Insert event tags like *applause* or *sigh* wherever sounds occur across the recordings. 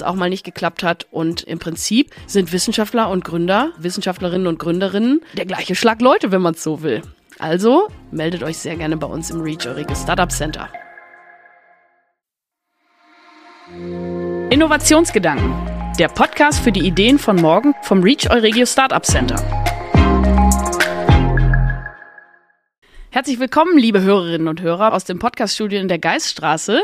es auch mal nicht geklappt hat. Und im Prinzip sind Wissenschaftler und Gründer, Wissenschaftlerinnen und Gründerinnen der gleiche Schlag Leute, wenn man es so will. Also meldet euch sehr gerne bei uns im Reach Eure Startup Center. Innovationsgedanken. Der Podcast für die Ideen von morgen vom Reach Euregio Startup Center. Herzlich willkommen, liebe Hörerinnen und Hörer aus dem Podcaststudio in der Geiststraße.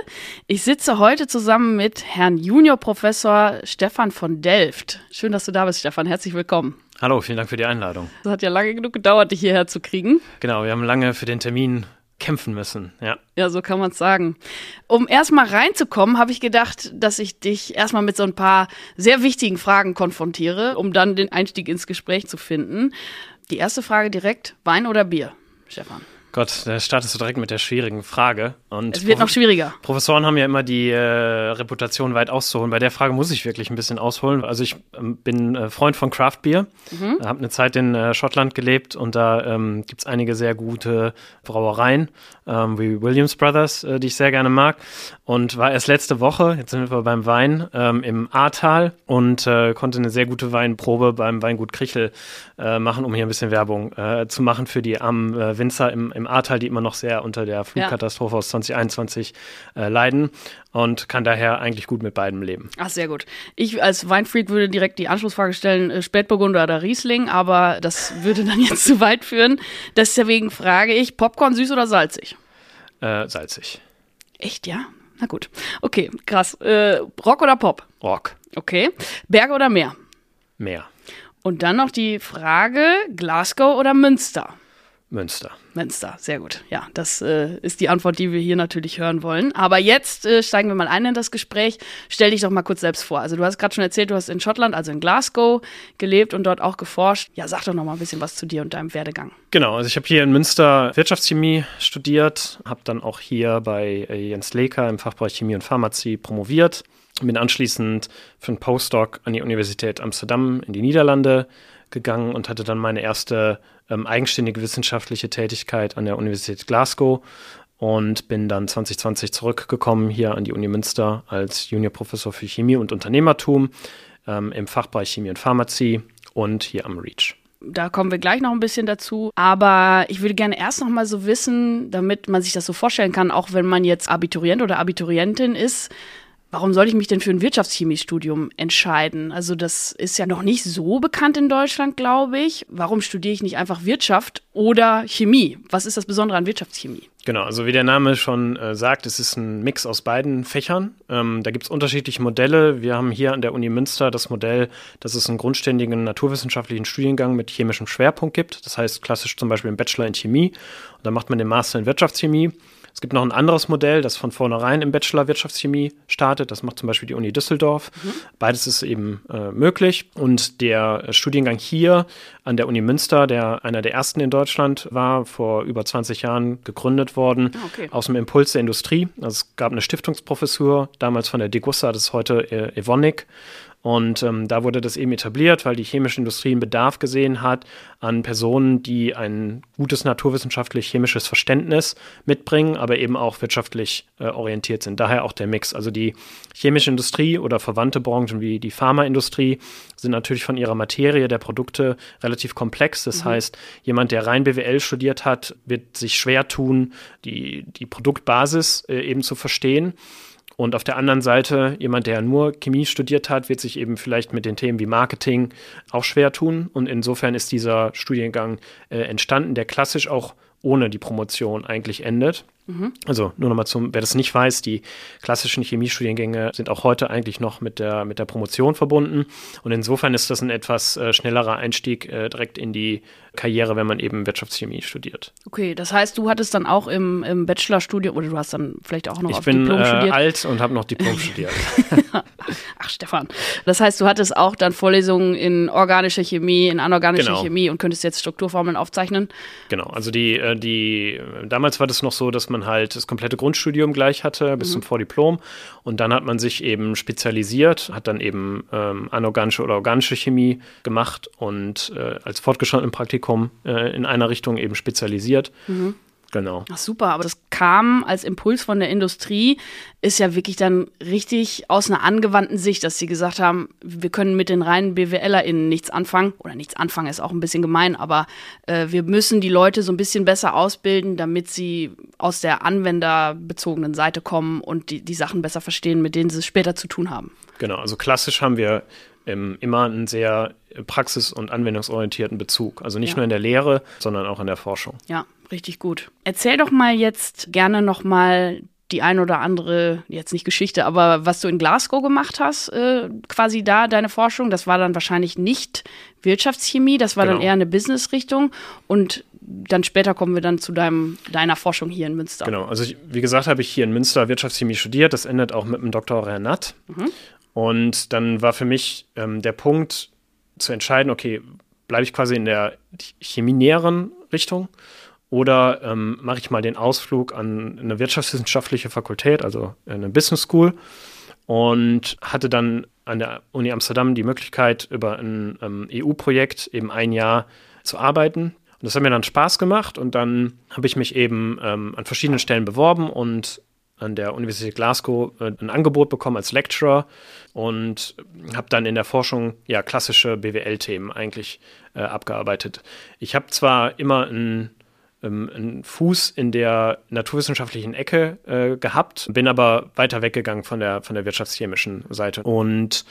Ich sitze heute zusammen mit Herrn Juniorprofessor Stefan von Delft. Schön, dass du da bist, Stefan. Herzlich willkommen. Hallo, vielen Dank für die Einladung. Es hat ja lange genug gedauert, dich hierher zu kriegen. Genau, wir haben lange für den Termin kämpfen müssen, ja. Ja, so kann man es sagen. Um erstmal reinzukommen, habe ich gedacht, dass ich dich erstmal mit so ein paar sehr wichtigen Fragen konfrontiere, um dann den Einstieg ins Gespräch zu finden. Die erste Frage direkt, Wein oder Bier, Stefan? Gott, da startest du direkt mit der schwierigen Frage. Und es wird noch schwieriger. Professoren haben ja immer die äh, Reputation weit auszuholen. Bei der Frage muss ich wirklich ein bisschen ausholen. Also ich ähm, bin äh, Freund von Craft Beer, mhm. habe eine Zeit in äh, Schottland gelebt und da ähm, gibt es einige sehr gute Brauereien, ähm, wie Williams Brothers, äh, die ich sehr gerne mag. Und war erst letzte Woche, jetzt sind wir beim Wein, ähm, im Ahrtal und äh, konnte eine sehr gute Weinprobe beim Weingut Krichel machen, um hier ein bisschen Werbung zu machen für die armen Winzer im, im Ahrtal, die immer noch sehr unter der Flugkatastrophe ja. aus 2021 äh, leiden und kann daher eigentlich gut mit beidem leben. Ach, sehr gut. Ich als Weinfreak würde direkt die Anschlussfrage stellen, äh, Spätburgunder oder Riesling, aber das würde dann *laughs* jetzt zu weit führen. Deswegen frage ich, Popcorn süß oder salzig? Äh, salzig. Echt, ja? Na gut. Okay, krass. Äh, Rock oder Pop? Rock. Okay. Berge oder Meer? Meer. Und dann noch die Frage, Glasgow oder Münster? Münster. Münster, sehr gut. Ja, das äh, ist die Antwort, die wir hier natürlich hören wollen. Aber jetzt äh, steigen wir mal ein in das Gespräch. Stell dich doch mal kurz selbst vor. Also du hast gerade schon erzählt, du hast in Schottland, also in Glasgow, gelebt und dort auch geforscht. Ja, sag doch noch mal ein bisschen was zu dir und deinem Werdegang. Genau, also ich habe hier in Münster Wirtschaftschemie studiert, habe dann auch hier bei äh, Jens Leker im Fachbereich Chemie und Pharmazie promoviert, bin anschließend für einen Postdoc an die Universität Amsterdam in die Niederlande gegangen und hatte dann meine erste ähm, eigenständige wissenschaftliche Tätigkeit an der Universität Glasgow und bin dann 2020 zurückgekommen hier an die Uni Münster als Juniorprofessor für Chemie und Unternehmertum ähm, im Fachbereich Chemie und Pharmazie und hier am REACH. Da kommen wir gleich noch ein bisschen dazu. Aber ich würde gerne erst noch mal so wissen, damit man sich das so vorstellen kann, auch wenn man jetzt Abiturient oder Abiturientin ist, Warum soll ich mich denn für ein Wirtschaftschemiestudium entscheiden? Also das ist ja noch nicht so bekannt in Deutschland, glaube ich. Warum studiere ich nicht einfach Wirtschaft oder Chemie? Was ist das Besondere an Wirtschaftschemie? Genau, also wie der Name schon äh, sagt, es ist ein Mix aus beiden Fächern. Ähm, da gibt es unterschiedliche Modelle. Wir haben hier an der Uni Münster das Modell, dass es einen grundständigen naturwissenschaftlichen Studiengang mit chemischem Schwerpunkt gibt. Das heißt klassisch zum Beispiel einen Bachelor in Chemie. Und dann macht man den Master in Wirtschaftschemie. Es gibt noch ein anderes Modell, das von vornherein im Bachelor Wirtschaftschemie startet. Das macht zum Beispiel die Uni Düsseldorf. Mhm. Beides ist eben äh, möglich. Und der Studiengang hier an der Uni Münster, der einer der ersten in Deutschland war, vor über 20 Jahren gegründet worden, ah, okay. aus dem Impuls der Industrie. Also es gab eine Stiftungsprofessur, damals von der Degussa, das ist heute äh, Evonik. Und ähm, da wurde das eben etabliert, weil die chemische Industrie einen Bedarf gesehen hat an Personen, die ein gutes naturwissenschaftlich-chemisches Verständnis mitbringen, aber eben auch wirtschaftlich äh, orientiert sind. Daher auch der Mix. Also die chemische Industrie oder verwandte Branchen wie die Pharmaindustrie sind natürlich von ihrer Materie der Produkte relativ komplex. Das mhm. heißt, jemand, der rein BWL studiert hat, wird sich schwer tun, die, die Produktbasis äh, eben zu verstehen. Und auf der anderen Seite, jemand, der nur Chemie studiert hat, wird sich eben vielleicht mit den Themen wie Marketing auch schwer tun. Und insofern ist dieser Studiengang äh, entstanden, der klassisch auch ohne die Promotion eigentlich endet. Mhm. Also nur nochmal zum, wer das nicht weiß, die klassischen Chemiestudiengänge sind auch heute eigentlich noch mit der, mit der Promotion verbunden. Und insofern ist das ein etwas äh, schnellerer Einstieg äh, direkt in die Karriere, wenn man eben Wirtschaftschemie studiert. Okay, das heißt, du hattest dann auch im, im Bachelorstudium oder du hast dann vielleicht auch noch ich auf bin, Diplom äh, studiert? alt und habe noch Diplom studiert. *laughs* Ach, Stefan. Das heißt, du hattest auch dann Vorlesungen in organischer Chemie, in anorganischer Genau. Chemie und könntest jetzt Strukturformeln aufzeichnen. Genau, also die, äh, die, damals war das noch so, dass man halt das komplette Grundstudium gleich hatte bis zum Vordiplom. Und dann hat man sich eben spezialisiert, hat dann eben ähm, anorganische oder organische Chemie gemacht und äh, als fortgeschrittenen Praktikum äh, in einer Richtung eben spezialisiert. Genau. Ach super, aber das kam als Impuls von der Industrie, ist ja wirklich dann richtig aus einer angewandten Sicht, dass sie gesagt haben, wir können mit den reinen BWLerInnen nichts anfangen. Oder nichts anfangen ist auch ein bisschen gemein, aber äh, wir müssen die Leute so ein bisschen besser ausbilden, damit sie aus der anwenderbezogenen Seite kommen und die, die Sachen besser verstehen, mit denen sie es später zu tun haben. Genau, also klassisch haben wir ähm, immer einen sehr praxis- und anwendungsorientierten Bezug. Also nicht Ja. nur in der Lehre, sondern auch in der Forschung. Ja, richtig gut. Erzähl doch mal jetzt gerne noch mal die ein oder andere, jetzt nicht Geschichte, aber was du in Glasgow gemacht hast, äh, quasi da, deine Forschung, das war dann wahrscheinlich nicht Wirtschaftschemie, das war dann Genau. eher eine Business-Richtung und dann später kommen wir dann zu deinem, deiner Forschung hier in Münster. Genau, also ich, wie gesagt, habe ich hier in Münster Wirtschaftschemie studiert. Das endet auch mit dem Dr. Renat. Und dann war für mich ähm, der Punkt zu entscheiden, okay, bleibe ich quasi in der chemienäheren Richtung oder ähm, mache ich mal den Ausflug an eine wirtschaftswissenschaftliche Fakultät, also eine Business School und hatte dann an der Uni Amsterdam die Möglichkeit, über ein ähm, EU-Projekt eben ein Jahr zu arbeiten. Und das hat mir dann Spaß gemacht und dann habe ich mich eben ähm, an verschiedenen Stellen beworben und an der Universität Glasgow äh, ein Angebot bekommen als Lecturer und habe dann in der Forschung ja klassische BWL-Themen eigentlich äh, abgearbeitet. Ich habe zwar immer ein ähm, einen Fuß in der naturwissenschaftlichen Ecke äh, gehabt, bin aber weiter weggegangen von der, von der wirtschaftschemischen Seite. Und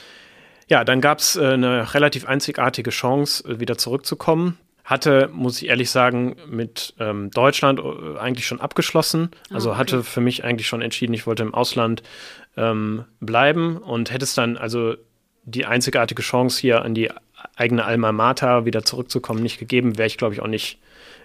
ja, dann gab es äh, eine relativ einzigartige Chance, äh, wieder zurückzukommen. Hatte, muss ich ehrlich sagen, mit ähm, Deutschland äh, eigentlich schon abgeschlossen. Also okay. hatte für mich eigentlich schon entschieden, ich wollte im Ausland ähm, bleiben und hätte es dann also die einzigartige Chance hier an die eigene Alma Mater wieder zurückzukommen nicht gegeben, wäre ich glaube ich auch nicht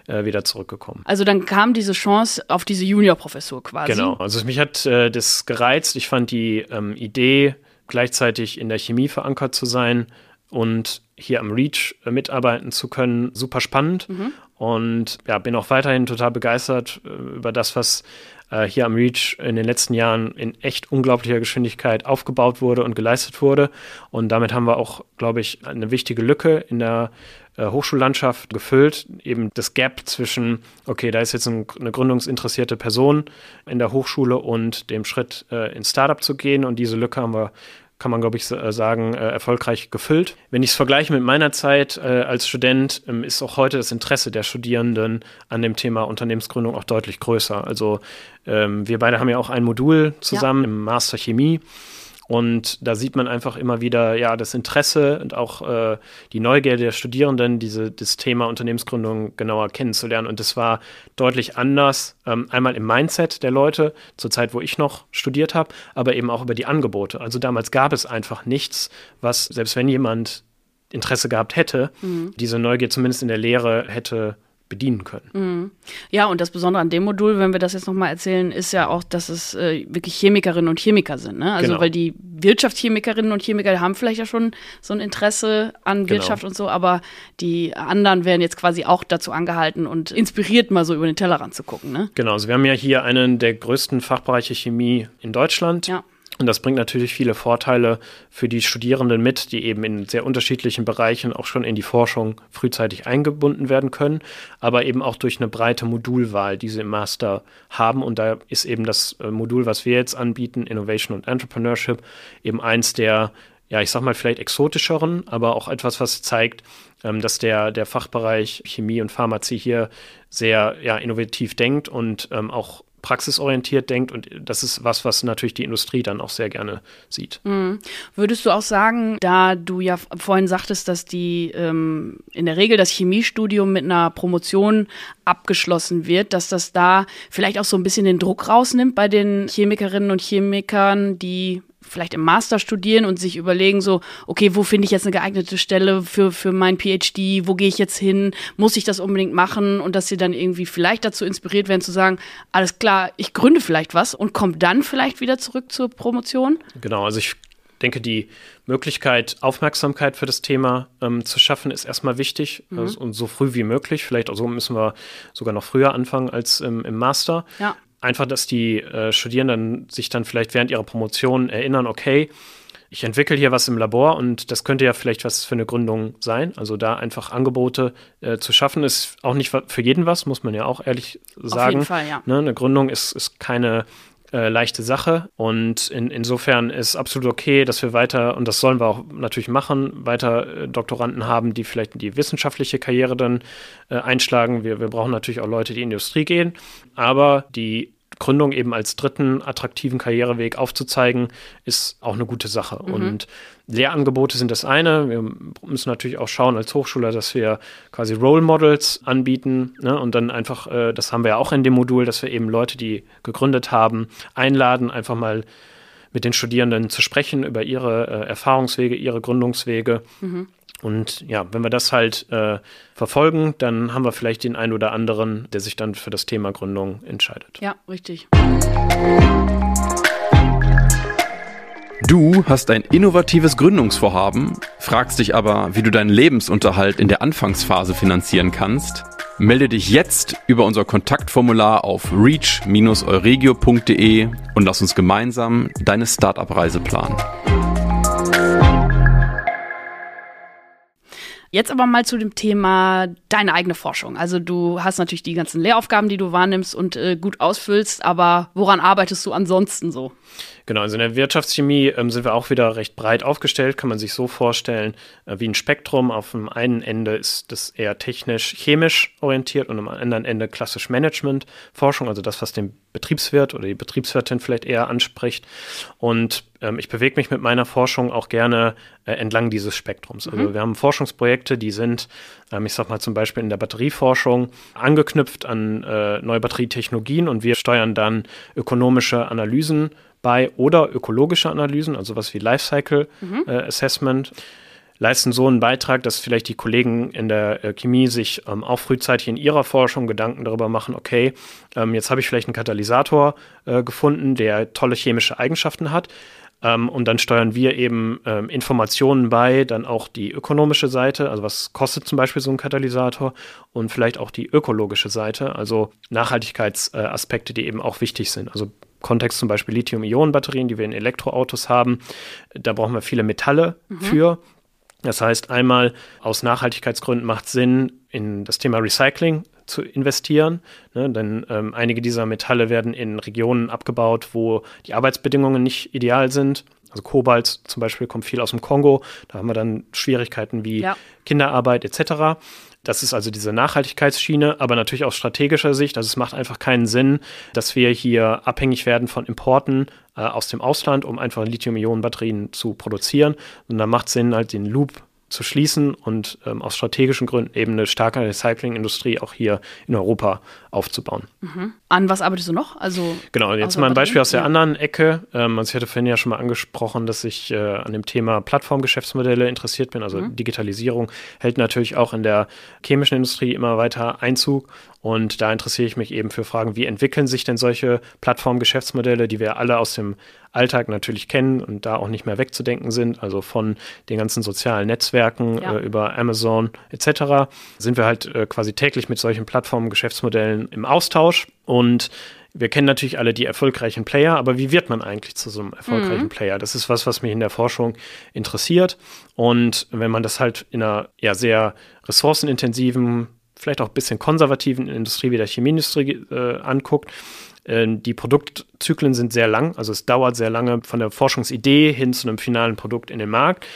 äh, wieder zurückgekommen. Also dann kam diese Chance auf diese Juniorprofessur quasi. Genau, also mich hat äh, das gereizt. Ich fand die ähm, Idee, gleichzeitig in der Chemie verankert zu sein und hier am REACH äh, mitarbeiten zu können, super spannend. Und ja, bin auch weiterhin total begeistert äh, über das, was äh, hier am REACH in den letzten Jahren in echt unglaublicher Geschwindigkeit aufgebaut wurde und geleistet wurde. Und damit haben wir auch, glaube ich, eine wichtige Lücke in der äh, Hochschullandschaft gefüllt. Eben das Gap zwischen, okay, da ist jetzt ein, eine gründungsinteressierte Person in der Hochschule und dem Schritt äh, ins Startup zu gehen. Und diese Lücke haben wir kann man, glaube ich, sa- sagen, äh, erfolgreich gefüllt. Wenn ich es vergleiche mit meiner Zeit äh, als Student, ähm, ist auch heute das Interesse der Studierenden an dem Thema Unternehmensgründung auch deutlich größer. Also ähm, wir beide haben ja auch ein Modul zusammen im Master Chemie. Und da sieht man einfach immer wieder, ja, das Interesse und auch äh, die Neugierde der Studierenden, diese, das Thema Unternehmensgründung genauer kennenzulernen. Und das war deutlich anders, ähm, einmal im Mindset der Leute, zur Zeit, wo ich noch studiert habe, aber eben auch über die Angebote. Also damals gab es einfach nichts, was, selbst wenn jemand Interesse gehabt hätte, diese Neugier zumindest in der Lehre hätte bedienen können. Ja, und das Besondere an dem Modul, wenn wir das jetzt nochmal erzählen, ist ja auch, dass es äh, wirklich Chemikerinnen und Chemiker sind. Ne? Also, Genau. weil die Wirtschaftschemikerinnen und Chemiker haben vielleicht ja schon so ein Interesse an Genau. Wirtschaft und so, aber die anderen werden jetzt quasi auch dazu angehalten und inspiriert, mal so über den Tellerrand zu gucken. Ne? Genau, also wir haben ja hier einen der größten Fachbereiche Chemie in Deutschland. Ja. Und das bringt natürlich viele Vorteile für die Studierenden mit, die eben in sehr unterschiedlichen Bereichen auch schon in die Forschung frühzeitig eingebunden werden können, aber eben auch durch eine breite Modulwahl, die sie im Master haben. Und da ist eben das äh, Modul, was wir jetzt anbieten, Innovation und Entrepreneurship, eben eins der, ja, ich sag mal, vielleicht exotischeren, aber auch etwas, was zeigt, ähm, dass der, der Fachbereich Chemie und Pharmazie hier sehr ja, innovativ denkt und ähm, auch praxisorientiert denkt und das ist was, was natürlich die Industrie dann auch sehr gerne sieht. Mhm. Würdest du auch sagen, da du ja vorhin sagtest, dass die ähm, in der Regel das Chemiestudium mit einer Promotion abgeschlossen wird, dass das da vielleicht auch so ein bisschen den Druck rausnimmt bei den Chemikerinnen und Chemikern, die vielleicht im Master studieren und sich überlegen so, okay, wo finde ich jetzt eine geeignete Stelle für, für mein PhD, wo gehe ich jetzt hin, muss ich das unbedingt machen und dass sie dann irgendwie vielleicht dazu inspiriert werden zu sagen, alles klar, ich gründe vielleicht was und komme dann vielleicht wieder zurück zur Promotion? Genau, also ich denke, die Möglichkeit, Aufmerksamkeit für das Thema ähm, zu schaffen, ist erstmal wichtig mhm. also, und so früh wie möglich. Vielleicht auch so müssen wir sogar noch früher anfangen als ähm, im Master. Ja einfach, dass die äh, Studierenden sich dann vielleicht während ihrer Promotion erinnern, okay, ich entwickle hier was im Labor und das könnte ja vielleicht was für eine Gründung sein. Also da einfach Angebote äh, zu schaffen, ist auch nicht für jeden was, muss man ja auch ehrlich sagen. Auf jeden Fall, ja. Ne, eine Gründung ist, ist keine äh, leichte Sache. Und in, insofern ist absolut okay, dass wir weiter, und das sollen wir auch natürlich machen, weiter äh, Doktoranden haben, die vielleicht in die wissenschaftliche Karriere dann äh, einschlagen. Wir, wir brauchen natürlich auch Leute, die in die Industrie gehen. Aber die Gründung eben als dritten attraktiven Karriereweg aufzuzeigen, ist auch eine gute Sache. Mhm. Und Lehrangebote sind das eine. Wir müssen natürlich auch schauen als Hochschule, dass wir quasi Role Models anbieten ne? und dann einfach, äh, das haben wir ja auch in dem Modul, dass wir eben Leute, die gegründet haben, einladen, einfach mal mit den Studierenden zu sprechen über ihre äh, Erfahrungswege, ihre Gründungswege. Mhm. Und ja, wenn wir das halt äh, verfolgen, dann haben wir vielleicht den einen oder anderen, der sich dann für das Thema Gründung entscheidet. Ja, richtig. Du hast ein innovatives Gründungsvorhaben, fragst dich aber, wie du deinen Lebensunterhalt in der Anfangsphase finanzieren kannst. Melde dich jetzt über unser Kontaktformular auf reach-euregio.de und lass uns gemeinsam deine Startup-Reise planen. Jetzt aber mal zu dem Thema deine eigene Forschung. Also du hast natürlich die ganzen Lehraufgaben, die du wahrnimmst und äh, gut ausfüllst, aber woran arbeitest du ansonsten so? Genau, also in der Wirtschaftschemie ähm, sind wir auch wieder recht breit aufgestellt, kann man sich so vorstellen, äh, wie ein Spektrum. Auf dem einen Ende ist das eher technisch-chemisch orientiert und am anderen Ende klassisch Management-Forschung, also das, was den Betriebswirt oder die Betriebswirtin vielleicht eher anspricht. Und ähm, ich bewege mich mit meiner Forschung auch gerne äh, entlang dieses Spektrums. Also mhm. wir haben Forschungsprojekte, die sind, ähm, ich sag mal zum Beispiel in der Batterieforschung, angeknüpft an äh, neue Batterietechnologien und wir steuern dann ökonomische Analysen bei oder ökologische Analysen, also was wie Lifecycle mhm. äh, Assessment, leisten so einen Beitrag, dass vielleicht die Kollegen in der äh, Chemie sich ähm, auch frühzeitig in ihrer Forschung Gedanken darüber machen, okay, ähm, jetzt habe ich vielleicht einen Katalysator äh, gefunden, der tolle chemische Eigenschaften hat. Ähm, und dann steuern wir eben ähm, Informationen bei, dann auch die ökonomische Seite, also was kostet zum Beispiel so ein Katalysator und vielleicht auch die ökologische Seite, also Nachhaltigkeitsaspekte, die eben auch wichtig sind. Also Kontext zum Beispiel Lithium-Ionen-Batterien, die wir in Elektroautos haben. Da brauchen wir viele Metalle mhm. für. Das heißt, einmal aus Nachhaltigkeitsgründen macht es Sinn, in das Thema Recycling zu investieren, ne, denn ähm, einige dieser Metalle werden in Regionen abgebaut, wo die Arbeitsbedingungen nicht ideal sind. Also Kobalt zum Beispiel kommt viel aus dem Kongo, da haben wir dann Schwierigkeiten wie ja. Kinderarbeit etc. Das ist also diese Nachhaltigkeitsschiene, aber natürlich aus strategischer Sicht. Also es macht einfach keinen Sinn, dass wir hier abhängig werden von Importen äh, aus dem Ausland, um einfach Lithium-Ionen-Batterien zu produzieren. Und da macht Sinn, halt den Loop zu schließen und ähm, aus strategischen Gründen eben eine starke Recyclingindustrie auch hier in Europa aufzubauen. Mhm. An was arbeitest du noch? Also genau, jetzt mal ein Beispiel aus der anderen Ecke. Ähm, also ich hatte vorhin ja schon mal angesprochen, dass ich äh, an dem Thema Plattformgeschäftsmodelle interessiert bin. Also mhm. Digitalisierung hält natürlich auch in der chemischen Industrie immer weiter Einzug. Und da interessiere ich mich eben für Fragen, wie entwickeln sich denn solche Plattformgeschäftsmodelle, die wir alle aus dem Alltag natürlich kennen und da auch nicht mehr wegzudenken sind, also von den ganzen sozialen Netzwerken ja. äh, über Amazon etc., sind wir halt äh, quasi täglich mit solchen Plattformgeschäftsmodellen im Austausch und wir kennen natürlich alle die erfolgreichen Player, aber wie wird man eigentlich zu so einem erfolgreichen mhm. Player? Das ist was, was mich in der Forschung interessiert. Und wenn man das halt in einer ja, sehr ressourcenintensiven vielleicht auch ein bisschen konservativen Industrie wie der Chemieindustrie äh, anguckt, äh, die Produktzyklen sind sehr lang, also es dauert sehr lange von der Forschungsidee hin zu einem finalen Produkt in den Markt.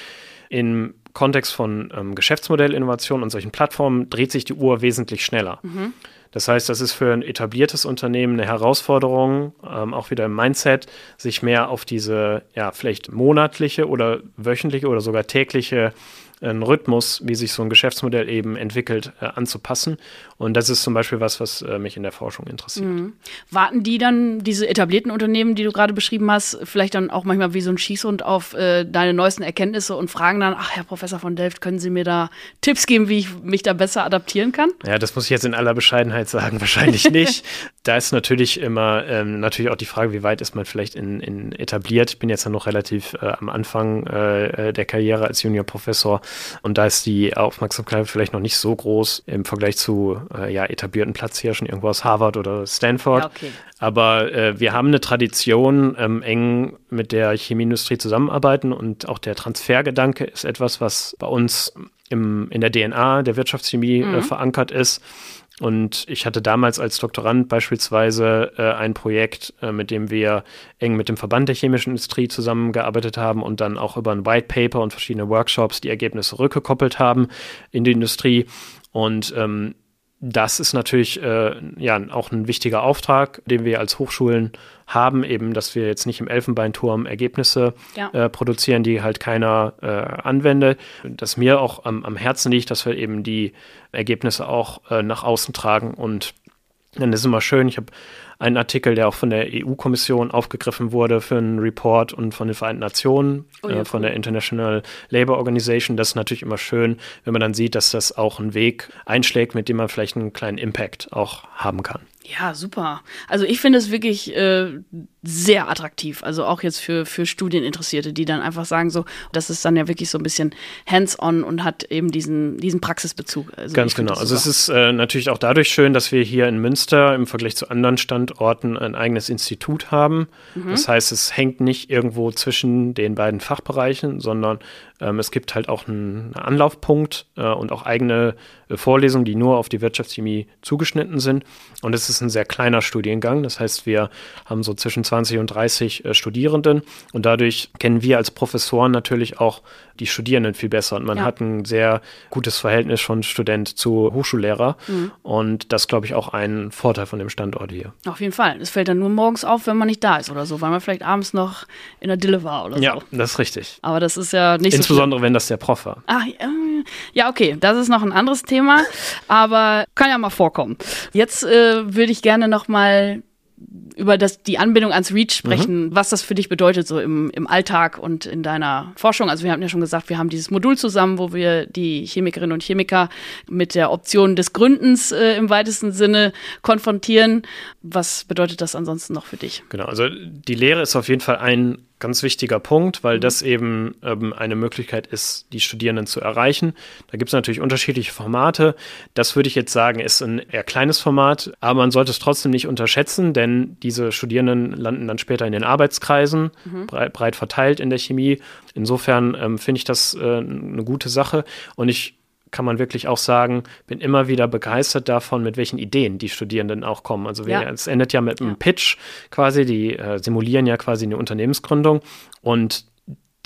Im Kontext von ähm, Geschäftsmodellinnovation und solchen Plattformen dreht sich die Uhr wesentlich schneller. Mhm. Das heißt, das ist für ein etabliertes Unternehmen eine Herausforderung, ähm, auch wieder im Mindset, sich mehr auf diese ja vielleicht monatliche oder wöchentliche oder sogar tägliche einen Rhythmus, wie sich so ein Geschäftsmodell eben entwickelt, äh, anzupassen. Und das ist zum Beispiel was, was äh, mich in der Forschung interessiert. Mhm. Warten die dann, diese etablierten Unternehmen, die du gerade beschrieben hast, vielleicht dann auch manchmal wie so ein Schießhund auf äh, deine neuesten Erkenntnisse und fragen dann, ach Herr Professor von Delft, können Sie mir da Tipps geben, wie ich mich da besser adaptieren kann? Ja, das muss ich jetzt in aller Bescheidenheit sagen, *laughs* wahrscheinlich nicht. da ist natürlich immer ähm, natürlich auch die Frage, wie weit ist man vielleicht in, in etabliert. Ich bin jetzt ja noch relativ äh, am Anfang äh, der Karriere als Juniorprofessor und da ist die Aufmerksamkeit vielleicht noch nicht so groß im Vergleich zu äh, ja, etablierten Platzhirschen irgendwo aus Harvard oder Stanford. Ja, okay. Aber äh, wir haben eine Tradition, ähm, eng mit der Chemieindustrie zusammenarbeiten und auch der Transfergedanke ist etwas, was bei uns im, in der DNA der Wirtschaftschemie äh, mhm. äh, verankert ist. Und ich hatte damals als Doktorand beispielsweise äh, ein Projekt, äh, mit dem wir eng mit dem Verband der chemischen Industrie zusammengearbeitet haben und dann auch über ein White Paper und verschiedene Workshops die Ergebnisse rückgekoppelt haben in die Industrie. Und ähm, das ist natürlich äh, ja auch ein wichtiger Auftrag, den wir als Hochschulen haben, eben, dass wir jetzt nicht im Elfenbeinturm Ergebnisse ja. äh, produzieren, die halt keiner äh, anwendet. Dass mir auch am, am, Herzen liegt, dass wir eben die Ergebnisse auch äh, nach außen tragen und dann ist immer schön. Ich habe einen Artikel, der auch von der EU-Kommission aufgegriffen wurde für einen Report und von den Vereinten Nationen, oh ja, äh, von der International Labour Organization. Das ist natürlich immer schön, wenn man dann sieht, dass das auch einen Weg einschlägt, mit dem man vielleicht einen kleinen Impact auch haben kann. Ja, super. Also ich finde es wirklich äh, sehr attraktiv. Also auch jetzt für, für Studieninteressierte, die dann einfach sagen, so, das ist dann ja wirklich so ein bisschen hands-on und hat eben diesen, diesen Praxisbezug. Also Ganz genau. Also es ist äh, natürlich auch dadurch schön, dass wir hier in Münster im Vergleich zu anderen Standorten ein eigenes Institut haben. Mhm. Das heißt, es hängt nicht irgendwo zwischen den beiden Fachbereichen, sondern ähm, es gibt halt auch einen Anlaufpunkt äh, und auch eigene äh, Vorlesungen, die nur auf die Wirtschaftschemie zugeschnitten sind. Und es ist ein sehr kleiner Studiengang. Das heißt, wir haben so zwischen 20 und 30 äh, Studierenden und dadurch kennen wir als Professoren natürlich auch die Studierenden viel besser. Und man ja. hat ein sehr gutes Verhältnis von Student zu Hochschullehrer. Mhm. Und das, glaube ich, auch ein Vorteil von dem Standort hier. Auf jeden Fall. Es fällt dann nur morgens auf, wenn man nicht da ist oder so, weil man vielleicht abends noch in der Dille war oder so. Ja, das ist richtig. Aber das ist ja nicht Insbesondere, so wenn das der Prof war. Ach, ja, okay. Das ist noch ein anderes Thema, aber kann ja mal vorkommen. Jetzt äh, würde ich gerne noch mal über das, die Anbindung ans REACH sprechen, mhm. was das für dich bedeutet, so im, im Alltag und in deiner Forschung. Also wir haben ja schon gesagt, wir haben dieses Modul zusammen, wo wir die Chemikerinnen und Chemiker mit der Option des Gründens äh, im weitesten Sinne konfrontieren. Was bedeutet das ansonsten noch für dich? Genau, also die Lehre ist auf jeden Fall ein ganz wichtiger Punkt, weil mhm. das eben ähm, eine Möglichkeit ist, die Studierenden zu erreichen. Da gibt es natürlich unterschiedliche Formate. Das würde ich jetzt sagen, ist ein eher kleines Format, aber man sollte es trotzdem nicht unterschätzen, denn diese Studierenden landen dann später in den Arbeitskreisen, mhm. breit, breit, verteilt in der Chemie. Insofern ähm, finde ich das äh, eine gute Sache und ich kann man wirklich auch sagen, bin immer wieder begeistert davon, mit welchen Ideen die Studierenden auch kommen. Also ja. es endet ja mit einem ja. Pitch quasi, die äh, simulieren ja quasi eine Unternehmensgründung und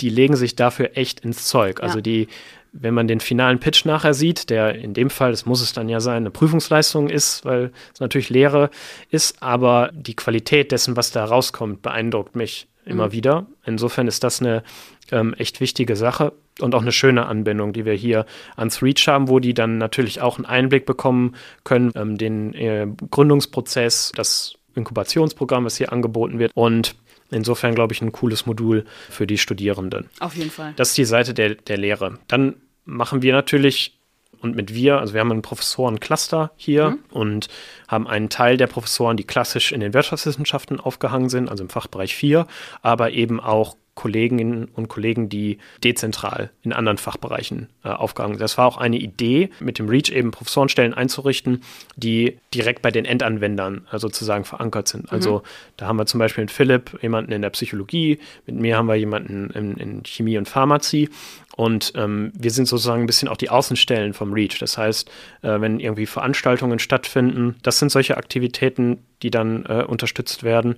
die legen sich dafür echt ins Zeug. Also ja. die, wenn man den finalen Pitch nachher sieht, der in dem Fall, das muss es dann ja sein, eine Prüfungsleistung ist, weil es natürlich Lehre ist, aber die Qualität dessen, was da rauskommt, beeindruckt mich immer mhm. wieder. Insofern ist das eine ähm, echt wichtige Sache und auch eine schöne Anbindung, die wir hier ans Reach haben, wo die dann natürlich auch einen Einblick bekommen können, ähm, den äh, Gründungsprozess, das Inkubationsprogramm, was hier angeboten wird und Insofern, glaube ich, ein cooles Modul für die Studierenden. Auf jeden Fall. Das ist die Seite der, der Lehre. Dann machen wir natürlich und mit wir, also wir haben ein Professorencluster hier mhm. und haben einen Teil der Professoren, die klassisch in den Wirtschaftswissenschaften aufgehangen sind, also im Fachbereich 4, aber eben auch Kolleginnen und Kollegen, die dezentral in anderen Fachbereichen äh, sind. Das war auch eine Idee, mit dem REACH eben Professorenstellen einzurichten, die direkt bei den Endanwendern äh, sozusagen verankert sind. Mhm. Also da haben wir zum Beispiel mit Philipp jemanden in der Psychologie, mit mir haben wir jemanden in, in Chemie und Pharmazie und ähm, wir sind sozusagen ein bisschen auch die Außenstellen vom REACH. Das heißt, äh, wenn irgendwie Veranstaltungen stattfinden, das sind solche Aktivitäten, die dann äh, unterstützt werden.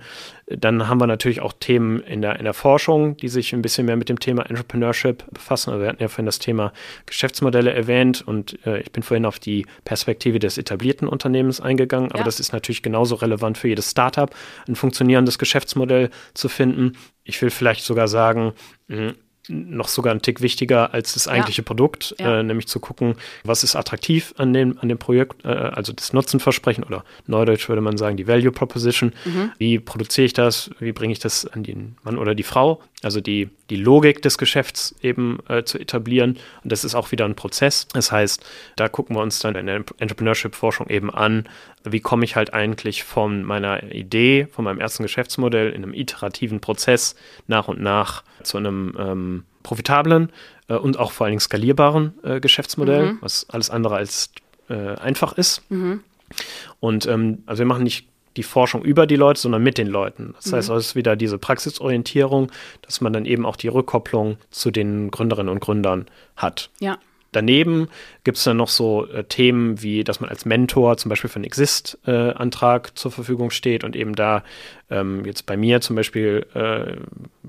Dann haben wir natürlich auch Themen in der, in der Forschung, die sich ein bisschen mehr mit dem Thema Entrepreneurship befassen. Also wir hatten ja vorhin das Thema Geschäftsmodelle erwähnt und äh, ich bin vorhin auf die Perspektive des etablierten Unternehmens eingegangen, aber ja. das ist natürlich genauso relevant für jedes Startup, ein funktionierendes Geschäftsmodell zu finden. Ich will vielleicht sogar sagen, hm, noch sogar ein Tick wichtiger als das eigentliche ja. Produkt, ja. Äh, nämlich zu gucken, was ist attraktiv an dem, an dem Projekt, äh, also das Nutzenversprechen oder neudeutsch würde man sagen, die Value Proposition. Mhm. Wie produziere ich das? Wie bringe ich das an den Mann oder die Frau? Also die, die Logik des Geschäfts eben äh, zu etablieren. Und das ist auch wieder ein Prozess. Das heißt, da gucken wir uns dann in der Entrepreneurship-Forschung eben an, wie komme ich halt eigentlich von meiner Idee, von meinem ersten Geschäftsmodell in einem iterativen Prozess nach und nach zu einem ähm, profitablen äh, und auch vor allen Dingen skalierbaren äh, Geschäftsmodell, mhm. was alles andere als äh, einfach ist. Mhm. Und ähm, also wir machen nicht die Forschung über die Leute, sondern mit den Leuten. Das mhm. heißt, es ist wieder diese Praxisorientierung, dass man dann eben auch die Rückkopplung zu den Gründerinnen und Gründern hat. Ja. Daneben gibt es dann noch so äh, Themen wie, dass man als Mentor zum Beispiel für einen Exist-Antrag äh, zur Verfügung steht und eben da ähm, jetzt bei mir zum Beispiel äh,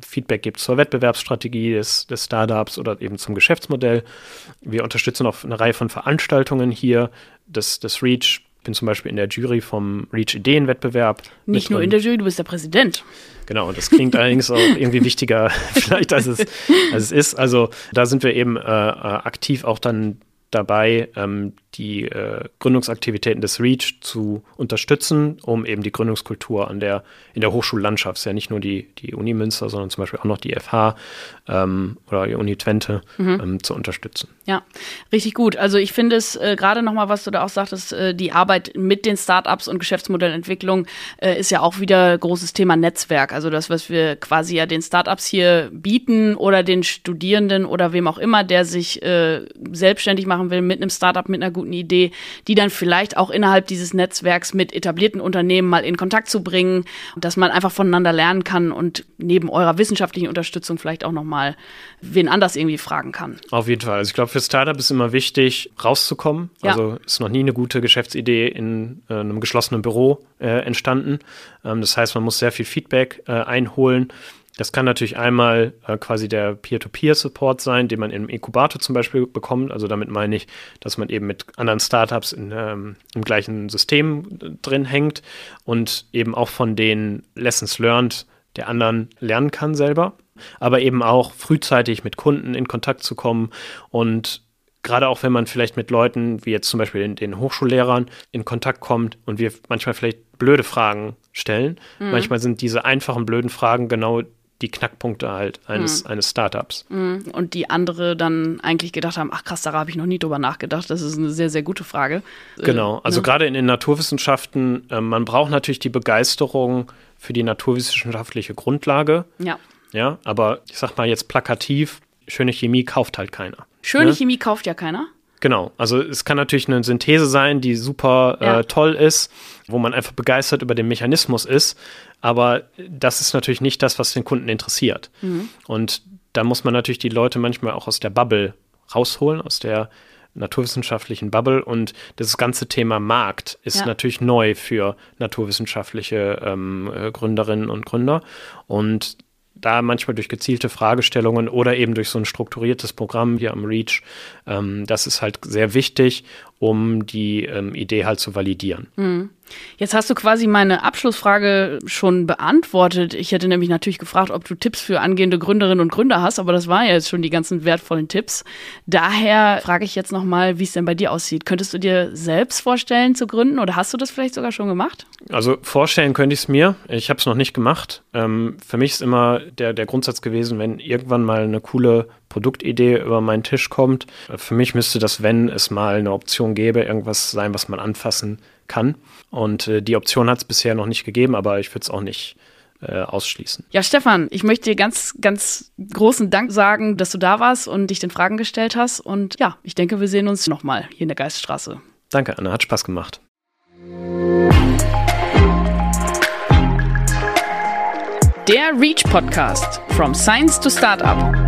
Feedback gibt zur Wettbewerbsstrategie des, des Startups oder eben zum Geschäftsmodell. Wir unterstützen auch eine Reihe von Veranstaltungen hier des, des REACH bin zum Beispiel in der Jury vom Reach Ideenwettbewerb. Nicht nur in der Jury, du bist der Präsident. Genau, und das klingt *laughs* allerdings auch irgendwie wichtiger *laughs* vielleicht, als es, als es ist. Also da sind wir eben äh, äh aktiv auch dann dabei, ähm, die äh, Gründungsaktivitäten des REACH zu unterstützen, um eben die Gründungskultur an der, in der Hochschullandschaft, ist ja nicht nur die, die Uni Münster, sondern zum Beispiel auch noch die FH ähm, oder die Uni Twente mhm. ähm, zu unterstützen. Ja, richtig gut. Also ich finde es äh, gerade nochmal, was du da auch sagtest, äh, die Arbeit mit den Startups und Geschäftsmodellentwicklung äh, ist ja auch wieder großes Thema Netzwerk. Also das, was wir quasi ja den Startups hier bieten oder den Studierenden oder wem auch immer, der sich äh, selbstständig machen will mit einem Startup, mit einer guten guten Idee, die dann vielleicht auch innerhalb dieses Netzwerks mit etablierten Unternehmen mal in Kontakt zu bringen, dass man einfach voneinander lernen kann und neben eurer wissenschaftlichen Unterstützung vielleicht auch nochmal wen anders irgendwie fragen kann. Auf jeden Fall. Also ich glaube, für Startup ist immer wichtig, rauszukommen. Ja. Also ist noch nie eine gute Geschäftsidee in äh, einem geschlossenen Büro äh, entstanden. Ähm, das heißt, man muss sehr viel Feedback äh, einholen. Das kann natürlich einmal äh, quasi der Peer-to-Peer-Support sein, den man im Inkubator zum Beispiel bekommt. Also damit meine ich, dass man eben mit anderen Startups in, ähm, im gleichen System äh, drin hängt und eben auch von den Lessons learned der anderen lernen kann selber. Aber eben auch frühzeitig mit Kunden in Kontakt zu kommen und gerade auch wenn man vielleicht mit Leuten, wie jetzt zum Beispiel den Hochschullehrern, in Kontakt kommt und wir manchmal vielleicht blöde Fragen stellen. Mhm. Manchmal sind diese einfachen blöden Fragen genau die Knackpunkte halt eines, mhm. eines Startups. Mhm. Und die andere dann eigentlich gedacht haben, ach krass, da habe ich noch nie drüber nachgedacht. Das ist eine sehr, sehr gute Frage. Genau, also ne? gerade in den Naturwissenschaften, äh, man braucht natürlich die Begeisterung für die naturwissenschaftliche Grundlage. Ja. Ja, aber ich sag mal jetzt plakativ, schöne Chemie kauft halt keiner. Schöne ne? Chemie kauft ja keiner. Genau, also es kann natürlich eine Synthese sein, die super äh, ja. äh, toll ist, wo man einfach begeistert über den Mechanismus ist, aber das ist natürlich nicht das, was den Kunden interessiert. Mhm. Und da muss man natürlich die Leute manchmal auch aus der Bubble rausholen, aus der naturwissenschaftlichen Bubble und das ganze Thema Markt ist ja. natürlich neu für naturwissenschaftliche ähm, äh, Gründerinnen und Gründer und da manchmal durch gezielte Fragestellungen oder eben durch so ein strukturiertes Programm hier am Reach, ähm, das ist halt sehr wichtig, um die ähm, Idee halt zu validieren. Mhm. Jetzt hast du quasi meine Abschlussfrage schon beantwortet. Ich hätte nämlich natürlich gefragt, ob du Tipps für angehende Gründerinnen und Gründer hast, aber das waren ja jetzt schon die ganzen wertvollen Tipps. Daher frage ich jetzt nochmal, wie es denn bei dir aussieht. Könntest du dir selbst vorstellen zu gründen oder hast du das vielleicht sogar schon gemacht? Also vorstellen könnte ich es mir. Ich habe es noch nicht gemacht. Ähm, für mich ist immer der, der Grundsatz gewesen, wenn irgendwann mal eine coole Produktidee über meinen Tisch kommt. Für mich müsste das, wenn es mal eine Option gäbe, irgendwas sein, was man anfassen kann. Und äh, die Option hat es bisher noch nicht gegeben, aber ich würde es auch nicht äh, ausschließen. Ja, Stefan, ich möchte dir ganz, ganz großen Dank sagen, dass du da warst und dich den Fragen gestellt hast. Und ja, ich denke, wir sehen uns nochmal hier in der Geiststraße. Danke, Anna, hat Spaß gemacht. Der Reach Podcast From Science to Startup.